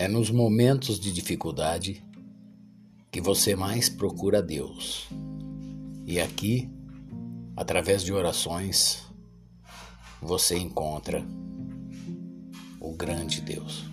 É nos momentos de dificuldade que você mais procura Deus. E aqui, através de orações, você encontra o grande Deus.